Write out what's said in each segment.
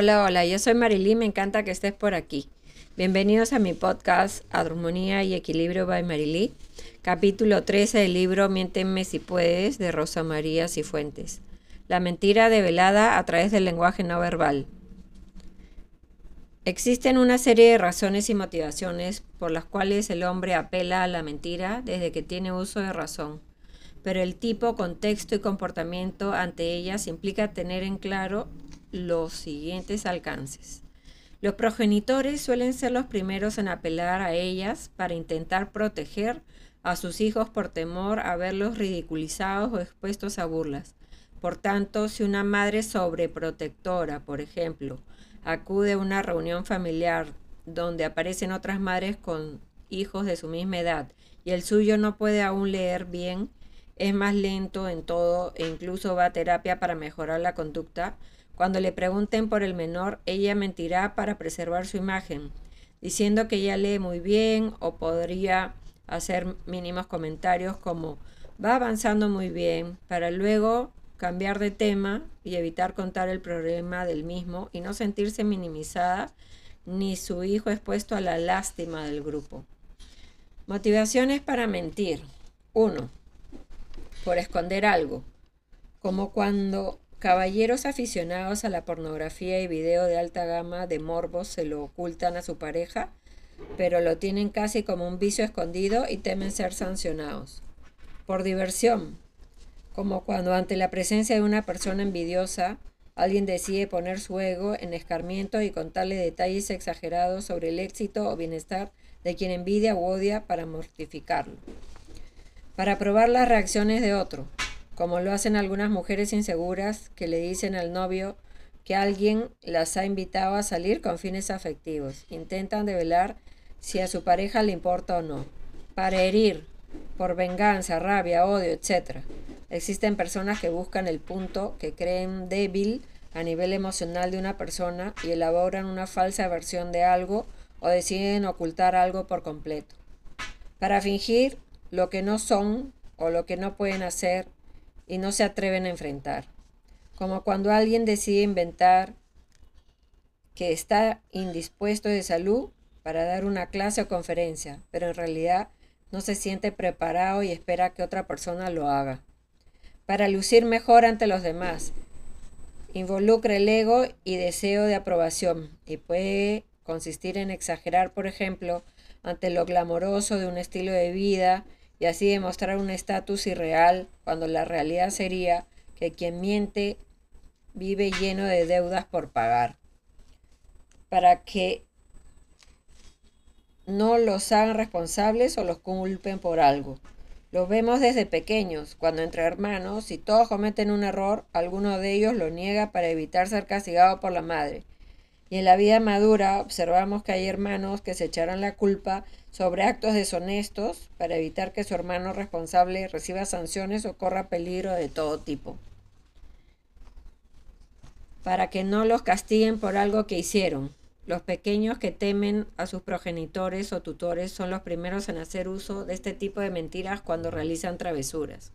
Hola, hola, yo soy Marilí, me encanta que estés por aquí. Bienvenidos a mi podcast Armonía y Equilibrio by Marilí, capítulo 13 del libro Miénteme si puedes de Rosa María Cifuentes. La mentira develada a través del lenguaje no verbal. Existen una serie de razones y motivaciones por las cuales el hombre apela a la mentira desde que tiene uso de razón, pero el tipo, contexto y comportamiento ante ellas implica tener en claro los siguientes alcances. Los progenitores suelen ser los primeros en apelar a ellas para intentar proteger a sus hijos por temor a verlos ridiculizados o expuestos a burlas. Por tanto, si una madre sobreprotectora, por ejemplo, acude a una reunión familiar donde aparecen otras madres con hijos de su misma edad y el suyo no puede aún leer bien, es más lento en todo e incluso va a terapia para mejorar la conducta, cuando le pregunten por el menor, ella mentirá para preservar su imagen, diciendo que ella lee muy bien o podría hacer mínimos comentarios como va avanzando muy bien, para luego cambiar de tema y evitar contar el problema del mismo y no sentirse minimizada ni su hijo expuesto a la lástima del grupo. Motivaciones para mentir. 1. Por esconder algo, como cuando Caballeros aficionados a la pornografía y video de alta gama de morbos se lo ocultan a su pareja, pero lo tienen casi como un vicio escondido y temen ser sancionados. Por diversión, como cuando ante la presencia de una persona envidiosa, alguien decide poner su ego en escarmiento y contarle detalles exagerados sobre el éxito o bienestar de quien envidia o odia para mortificarlo. Para probar las reacciones de otro, como lo hacen algunas mujeres inseguras que le dicen al novio que alguien las ha invitado a salir con fines afectivos. Intentan develar si a su pareja le importa o no. Para herir, por venganza, rabia, odio, etc. Existen personas que buscan el punto que creen débil a nivel emocional de una persona y elaboran una falsa versión de algo o deciden ocultar algo por completo. Para fingir lo que no son o lo que no pueden hacer y no se atreven a enfrentar. Como cuando alguien decide inventar que está indispuesto de salud para dar una clase o conferencia, pero en realidad no se siente preparado y espera que otra persona lo haga. Para lucir mejor ante los demás, involucra el ego y deseo de aprobación y puede consistir en exagerar, por ejemplo, ante lo glamoroso de un estilo de vida y así demostrar un estatus irreal cuando la realidad sería que quien miente vive lleno de deudas por pagar. Para que no los hagan responsables o los culpen por algo. Lo vemos desde pequeños, cuando entre hermanos, si todos cometen un error, alguno de ellos lo niega para evitar ser castigado por la madre. Y en la vida madura observamos que hay hermanos que se echarán la culpa sobre actos deshonestos para evitar que su hermano responsable reciba sanciones o corra peligro de todo tipo. Para que no los castiguen por algo que hicieron. Los pequeños que temen a sus progenitores o tutores son los primeros en hacer uso de este tipo de mentiras cuando realizan travesuras.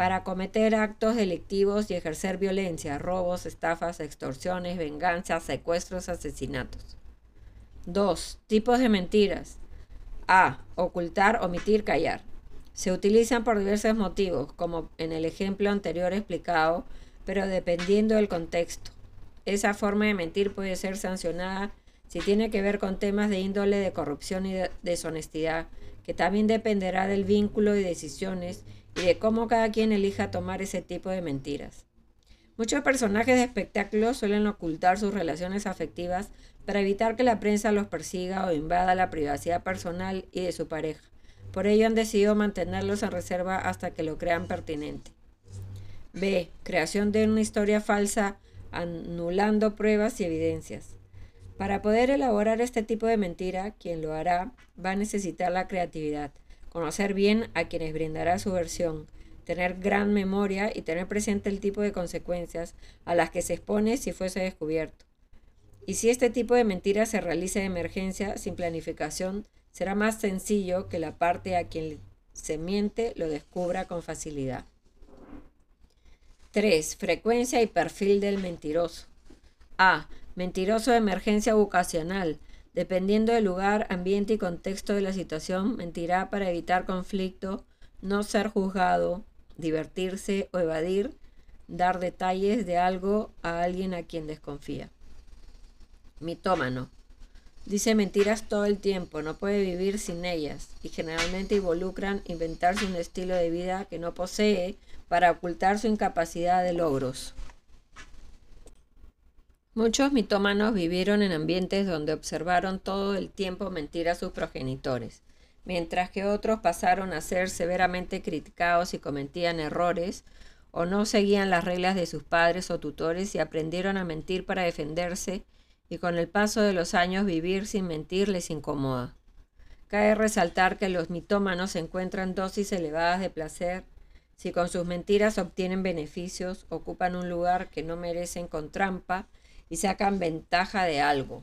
Para cometer actos delictivos y ejercer violencia, robos, estafas, extorsiones, venganzas, secuestros, asesinatos. 2. Tipos de mentiras. A. Ocultar, omitir, callar. Se utilizan por diversos motivos, como en el ejemplo anterior explicado, pero dependiendo del contexto. Esa forma de mentir puede ser sancionada si tiene que ver con temas de índole de corrupción y de deshonestidad, que también dependerá del vínculo y decisiones y de cómo cada quien elija tomar ese tipo de mentiras. Muchos personajes de espectáculos suelen ocultar sus relaciones afectivas para evitar que la prensa los persiga o invada la privacidad personal y de su pareja. Por ello han decidido mantenerlos en reserva hasta que lo crean pertinente. B. Creación de una historia falsa anulando pruebas y evidencias. Para poder elaborar este tipo de mentira, quien lo hará va a necesitar la creatividad, conocer bien a quienes brindará su versión, tener gran memoria y tener presente el tipo de consecuencias a las que se expone si fuese descubierto. Y si este tipo de mentira se realiza de emergencia, sin planificación, será más sencillo que la parte a quien se miente lo descubra con facilidad. 3. Frecuencia y perfil del mentiroso. A. Mentiroso de emergencia vocacional. Dependiendo del lugar, ambiente y contexto de la situación, mentirá para evitar conflicto, no ser juzgado, divertirse o evadir, dar detalles de algo a alguien a quien desconfía. Mitómano. Dice mentiras todo el tiempo, no puede vivir sin ellas y generalmente involucran inventarse un estilo de vida que no posee para ocultar su incapacidad de logros. Muchos mitómanos vivieron en ambientes donde observaron todo el tiempo mentir a sus progenitores, mientras que otros pasaron a ser severamente criticados y cometían errores o no seguían las reglas de sus padres o tutores y aprendieron a mentir para defenderse y con el paso de los años vivir sin mentir les incomoda. Cabe resaltar que los mitómanos encuentran dosis elevadas de placer si con sus mentiras obtienen beneficios, ocupan un lugar que no merecen con trampa y sacan ventaja de algo.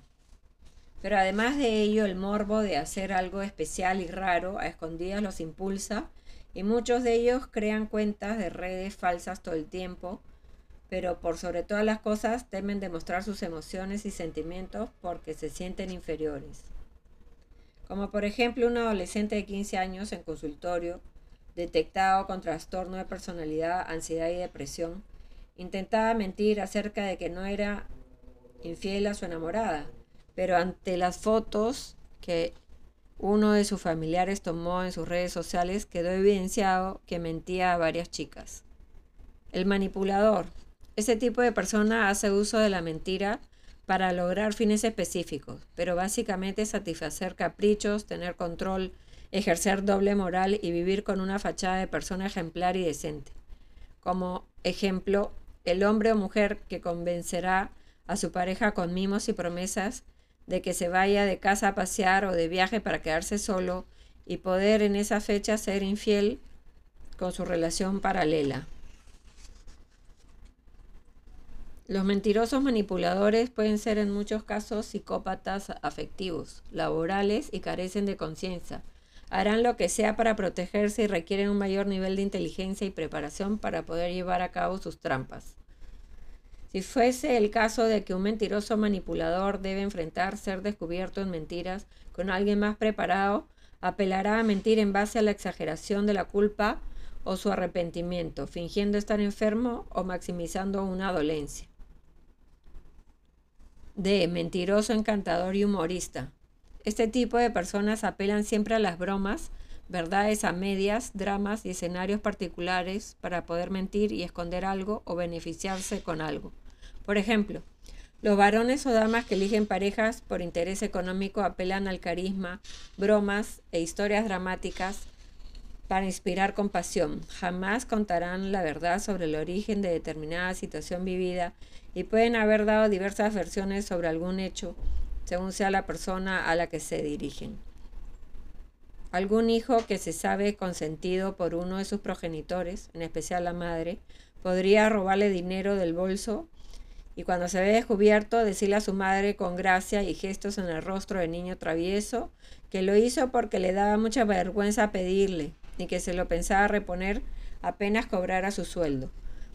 Pero además de ello, el morbo de hacer algo especial y raro a escondidas los impulsa y muchos de ellos crean cuentas de redes falsas todo el tiempo, pero por sobre todas las cosas temen demostrar sus emociones y sentimientos porque se sienten inferiores. Como por ejemplo un adolescente de 15 años en consultorio, detectado con trastorno de personalidad, ansiedad y depresión, intentaba mentir acerca de que no era infiel a su enamorada, pero ante las fotos que uno de sus familiares tomó en sus redes sociales quedó evidenciado que mentía a varias chicas. El manipulador. Ese tipo de persona hace uso de la mentira para lograr fines específicos, pero básicamente satisfacer caprichos, tener control, ejercer doble moral y vivir con una fachada de persona ejemplar y decente. Como ejemplo, el hombre o mujer que convencerá a su pareja con mimos y promesas de que se vaya de casa a pasear o de viaje para quedarse solo y poder en esa fecha ser infiel con su relación paralela. Los mentirosos manipuladores pueden ser en muchos casos psicópatas afectivos, laborales y carecen de conciencia. Harán lo que sea para protegerse y requieren un mayor nivel de inteligencia y preparación para poder llevar a cabo sus trampas. Si fuese el caso de que un mentiroso manipulador debe enfrentar ser descubierto en mentiras con alguien más preparado, apelará a mentir en base a la exageración de la culpa o su arrepentimiento, fingiendo estar enfermo o maximizando una dolencia. D. Mentiroso, encantador y humorista. Este tipo de personas apelan siempre a las bromas, verdades a medias, dramas y escenarios particulares para poder mentir y esconder algo o beneficiarse con algo. Por ejemplo, los varones o damas que eligen parejas por interés económico apelan al carisma, bromas e historias dramáticas para inspirar compasión. Jamás contarán la verdad sobre el origen de determinada situación vivida y pueden haber dado diversas versiones sobre algún hecho, según sea la persona a la que se dirigen. Algún hijo que se sabe consentido por uno de sus progenitores, en especial la madre, podría robarle dinero del bolso y cuando se ve descubierto decirle a su madre con gracia y gestos en el rostro del niño travieso que lo hizo porque le daba mucha vergüenza pedirle y que se lo pensaba reponer apenas cobrara su sueldo.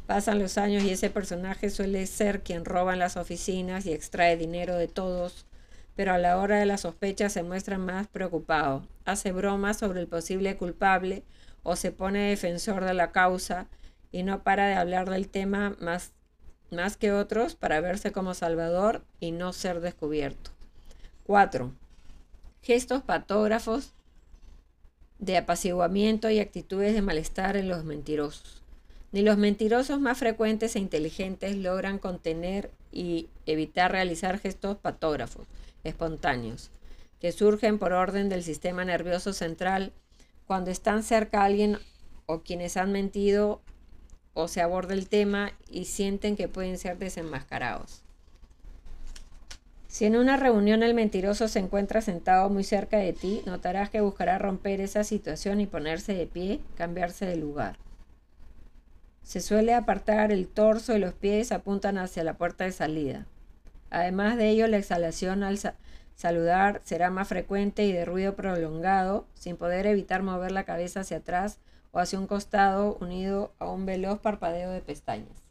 Pasan los años y ese personaje suele ser quien roba en las oficinas y extrae dinero de todos, pero a la hora de la sospecha se muestra más preocupado, hace bromas sobre el posible culpable o se pone defensor de la causa y no para de hablar del tema más, más que otros para verse como salvador y no ser descubierto. 4. Gestos patógrafos de apaciguamiento y actitudes de malestar en los mentirosos. Ni los mentirosos más frecuentes e inteligentes logran contener y evitar realizar gestos patógrafos espontáneos, que surgen por orden del sistema nervioso central cuando están cerca a alguien o quienes han mentido o se aborda el tema y sienten que pueden ser desenmascarados. Si en una reunión el mentiroso se encuentra sentado muy cerca de ti, notarás que buscará romper esa situación y ponerse de pie, cambiarse de lugar. Se suele apartar el torso y los pies apuntan hacia la puerta de salida. Además de ello, la exhalación al saludar será más frecuente y de ruido prolongado, sin poder evitar mover la cabeza hacia atrás o hacia un costado unido a un veloz parpadeo de pestañas.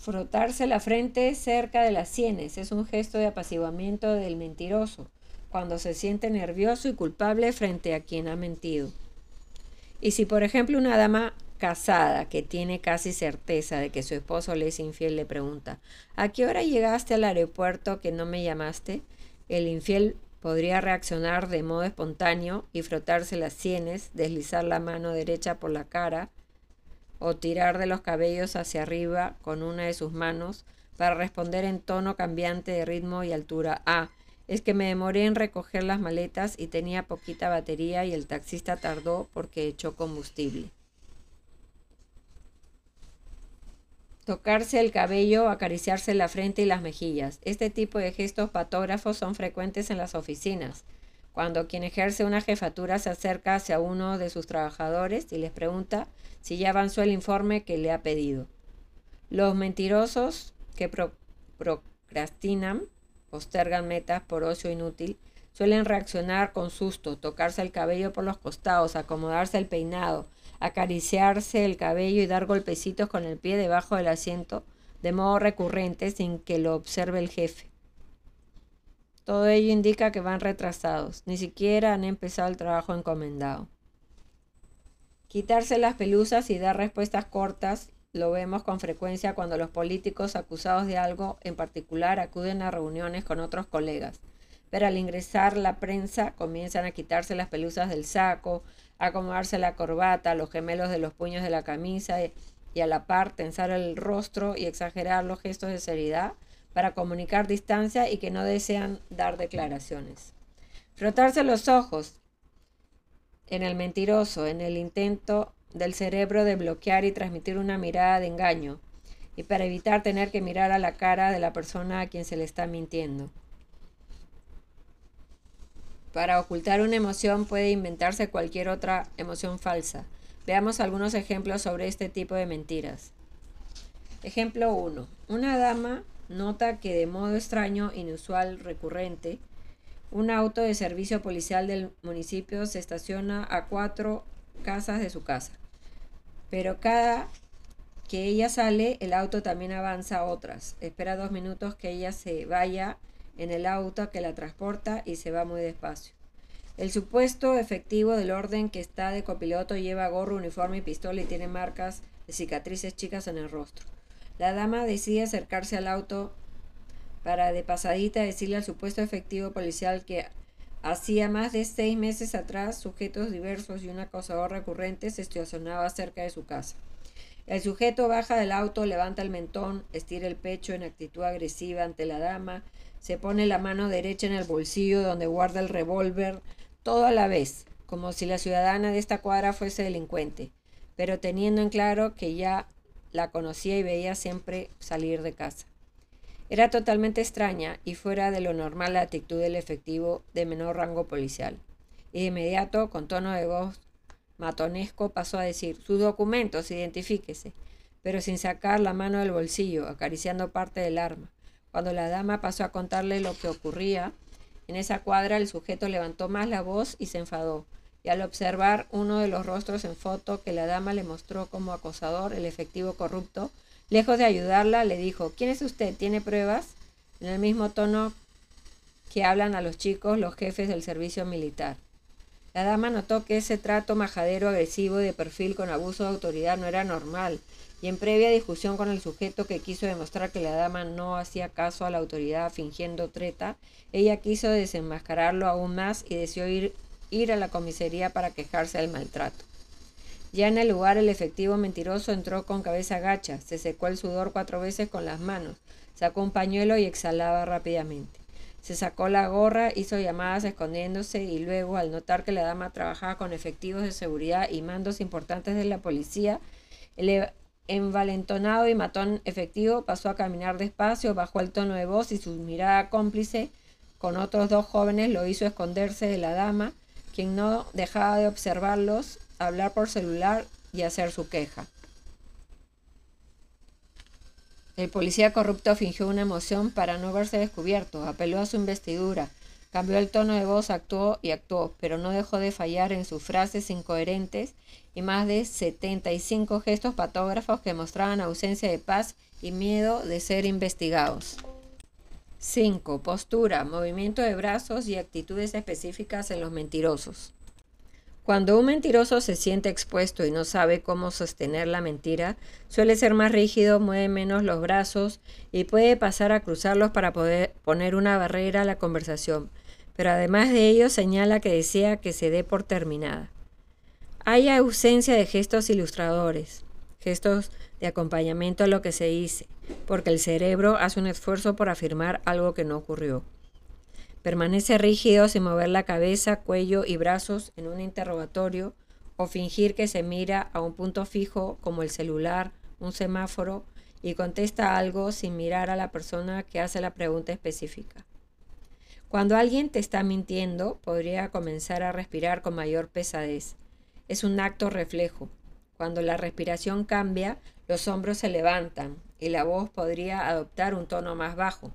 Frotarse la frente cerca de las sienes es un gesto de apaciguamiento del mentiroso, cuando se siente nervioso y culpable frente a quien ha mentido. Y si, por ejemplo, una dama casada que tiene casi certeza de que su esposo le es infiel le pregunta, ¿a qué hora llegaste al aeropuerto que no me llamaste? El infiel podría reaccionar de modo espontáneo y frotarse las sienes, deslizar la mano derecha por la cara, o tirar de los cabellos hacia arriba con una de sus manos para responder en tono cambiante de ritmo y altura. Ah, es que me demoré en recoger las maletas y tenía poquita batería y el taxista tardó porque echó combustible. Tocarse el cabello, acariciarse la frente y las mejillas. Este tipo de gestos patógrafos son frecuentes en las oficinas. Cuando quien ejerce una jefatura se acerca hacia uno de sus trabajadores y les pregunta si ya avanzó el informe que le ha pedido. Los mentirosos que procrastinan, postergan metas por ocio inútil, suelen reaccionar con susto, tocarse el cabello por los costados, acomodarse el peinado, acariciarse el cabello y dar golpecitos con el pie debajo del asiento de modo recurrente sin que lo observe el jefe. Todo ello indica que van retrasados, ni siquiera han empezado el trabajo encomendado. Quitarse las pelusas y dar respuestas cortas lo vemos con frecuencia cuando los políticos acusados de algo en particular acuden a reuniones con otros colegas. Pero al ingresar la prensa comienzan a quitarse las pelusas del saco, acomodarse la corbata, los gemelos de los puños de la camisa y a la par tensar el rostro y exagerar los gestos de seriedad para comunicar distancia y que no desean dar declaraciones. Frotarse los ojos en el mentiroso, en el intento del cerebro de bloquear y transmitir una mirada de engaño, y para evitar tener que mirar a la cara de la persona a quien se le está mintiendo. Para ocultar una emoción puede inventarse cualquier otra emoción falsa. Veamos algunos ejemplos sobre este tipo de mentiras. Ejemplo 1. Una dama nota que de modo extraño, inusual, recurrente, un auto de servicio policial del municipio se estaciona a cuatro casas de su casa. Pero cada que ella sale, el auto también avanza a otras. Espera dos minutos que ella se vaya en el auto que la transporta y se va muy despacio. El supuesto efectivo del orden que está de copiloto lleva gorro, uniforme y pistola y tiene marcas de cicatrices chicas en el rostro. La dama decide acercarse al auto para de pasadita decirle al supuesto efectivo policial que hacía más de seis meses atrás sujetos diversos y un acosador recurrente se estacionaba cerca de su casa. El sujeto baja del auto, levanta el mentón, estira el pecho en actitud agresiva ante la dama, se pone la mano derecha en el bolsillo donde guarda el revólver, todo a la vez, como si la ciudadana de esta cuadra fuese delincuente, pero teniendo en claro que ya la conocía y veía siempre salir de casa. Era totalmente extraña y fuera de lo normal la actitud del efectivo de menor rango policial. Y de inmediato, con tono de voz matonesco, pasó a decir, sus documentos, identifíquese, pero sin sacar la mano del bolsillo, acariciando parte del arma. Cuando la dama pasó a contarle lo que ocurría, en esa cuadra el sujeto levantó más la voz y se enfadó. Y al observar uno de los rostros en foto que la dama le mostró como acosador, el efectivo corrupto, Lejos de ayudarla, le dijo, ¿quién es usted? ¿Tiene pruebas? En el mismo tono que hablan a los chicos los jefes del servicio militar. La dama notó que ese trato majadero, agresivo y de perfil con abuso de autoridad no era normal, y en previa discusión con el sujeto que quiso demostrar que la dama no hacía caso a la autoridad fingiendo treta, ella quiso desenmascararlo aún más y deseó ir, ir a la comisaría para quejarse del maltrato. Ya en el lugar el efectivo mentiroso entró con cabeza gacha, se secó el sudor cuatro veces con las manos, sacó un pañuelo y exhalaba rápidamente. Se sacó la gorra, hizo llamadas escondiéndose y luego, al notar que la dama trabajaba con efectivos de seguridad y mandos importantes de la policía, el envalentonado y matón efectivo pasó a caminar despacio, bajó el tono de voz y su mirada cómplice con otros dos jóvenes lo hizo esconderse de la dama, quien no dejaba de observarlos hablar por celular y hacer su queja. El policía corrupto fingió una emoción para no verse descubierto, apeló a su investidura, Cambió el tono de voz, actuó y actuó, pero no dejó de fallar en sus frases incoherentes y más de 75 gestos patógrafos que mostraban ausencia de paz y miedo de ser investigados. 5. Postura, movimiento de brazos y actitudes específicas en los mentirosos. Cuando un mentiroso se siente expuesto y no sabe cómo sostener la mentira, suele ser más rígido, mueve menos los brazos y puede pasar a cruzarlos para poder poner una barrera a la conversación, pero además de ello señala que desea que se dé por terminada. Hay ausencia de gestos ilustradores, gestos de acompañamiento a lo que se dice, porque el cerebro hace un esfuerzo por afirmar algo que no ocurrió. Permanece rígido sin mover la cabeza, cuello y brazos en un interrogatorio o fingir que se mira a un punto fijo como el celular, un semáforo, y contesta algo sin mirar a la persona que hace la pregunta específica. Cuando alguien te está mintiendo, podría comenzar a respirar con mayor pesadez. Es un acto reflejo. Cuando la respiración cambia, los hombros se levantan y la voz podría adoptar un tono más bajo.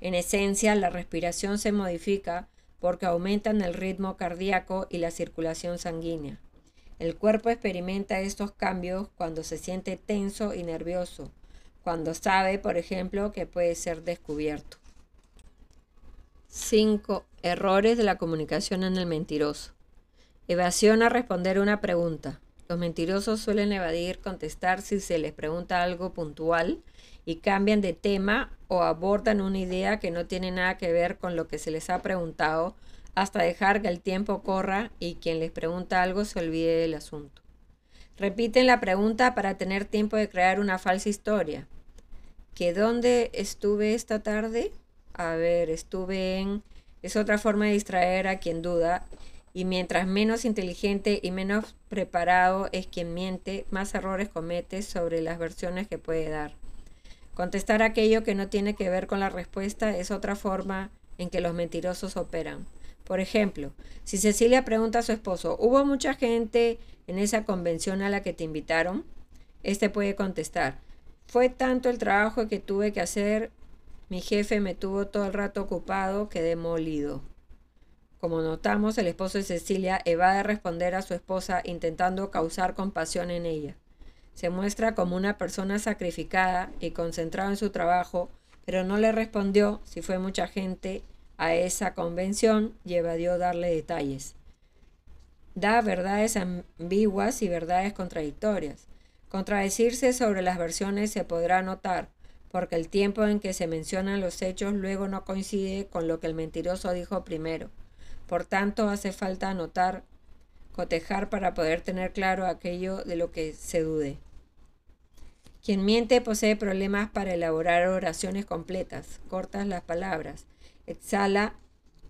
En esencia, la respiración se modifica porque aumentan el ritmo cardíaco y la circulación sanguínea. El cuerpo experimenta estos cambios cuando se siente tenso y nervioso, cuando sabe, por ejemplo, que puede ser descubierto. 5. Errores de la comunicación en el mentiroso. Evasión a responder una pregunta. Los mentirosos suelen evadir contestar si se les pregunta algo puntual y cambian de tema o abordan una idea que no tiene nada que ver con lo que se les ha preguntado hasta dejar que el tiempo corra y quien les pregunta algo se olvide del asunto. Repiten la pregunta para tener tiempo de crear una falsa historia. ¿Que dónde estuve esta tarde? A ver, estuve en... Es otra forma de distraer a quien duda y mientras menos inteligente y menos preparado es quien miente, más errores comete sobre las versiones que puede dar. Contestar aquello que no tiene que ver con la respuesta es otra forma en que los mentirosos operan. Por ejemplo, si Cecilia pregunta a su esposo, ¿hubo mucha gente en esa convención a la que te invitaron? Este puede contestar, fue tanto el trabajo que tuve que hacer, mi jefe me tuvo todo el rato ocupado, quedé molido. Como notamos, el esposo de Cecilia evade responder a su esposa intentando causar compasión en ella. Se muestra como una persona sacrificada y concentrada en su trabajo, pero no le respondió si fue mucha gente a esa convención y evadió darle detalles. Da verdades ambiguas y verdades contradictorias. Contradecirse sobre las versiones se podrá notar, porque el tiempo en que se mencionan los hechos luego no coincide con lo que el mentiroso dijo primero. Por tanto, hace falta anotar, cotejar para poder tener claro aquello de lo que se dude. Quien miente posee problemas para elaborar oraciones completas, cortas las palabras, exhala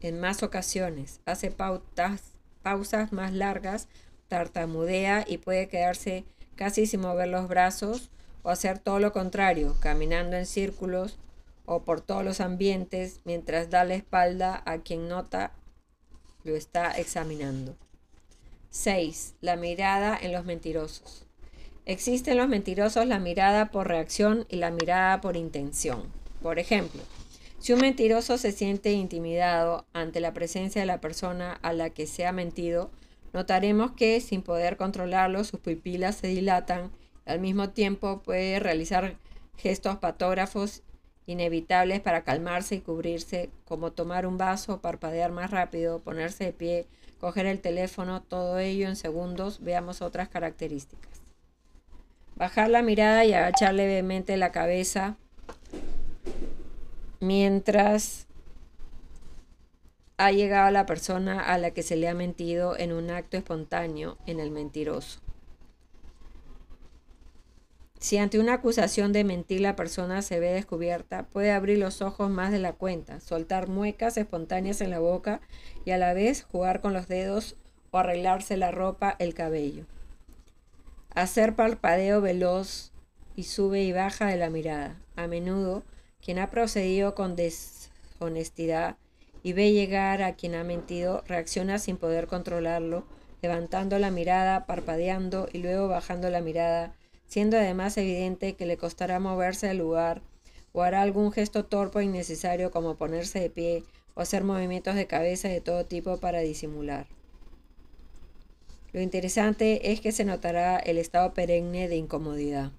en más ocasiones, hace pausas más largas, tartamudea y puede quedarse casi sin mover los brazos o hacer todo lo contrario, caminando en círculos o por todos los ambientes mientras da la espalda a quien nota lo está examinando. 6. La mirada en los mentirosos. Existe en los mentirosos la mirada por reacción y la mirada por intención. Por ejemplo, si un mentiroso se siente intimidado ante la presencia de la persona a la que se ha mentido, notaremos que, sin poder controlarlo, sus pupilas se dilatan y al mismo tiempo puede realizar gestos patógrafos inevitables para calmarse y cubrirse, como tomar un vaso, parpadear más rápido, ponerse de pie, coger el teléfono, todo ello en segundos. Veamos otras características. Bajar la mirada y agachar levemente la cabeza mientras ha llegado la persona a la que se le ha mentido en un acto espontáneo en el mentiroso. Si ante una acusación de mentir la persona se ve descubierta, puede abrir los ojos más de la cuenta, soltar muecas espontáneas en la boca y a la vez jugar con los dedos o arreglarse la ropa, el cabello hacer parpadeo veloz y sube y baja de la mirada. A menudo, quien ha procedido con deshonestidad y ve llegar a quien ha mentido, reacciona sin poder controlarlo, levantando la mirada, parpadeando y luego bajando la mirada, siendo además evidente que le costará moverse del lugar o hará algún gesto torpe o innecesario como ponerse de pie o hacer movimientos de cabeza de todo tipo para disimular. Lo interesante es que se notará el estado perenne de incomodidad.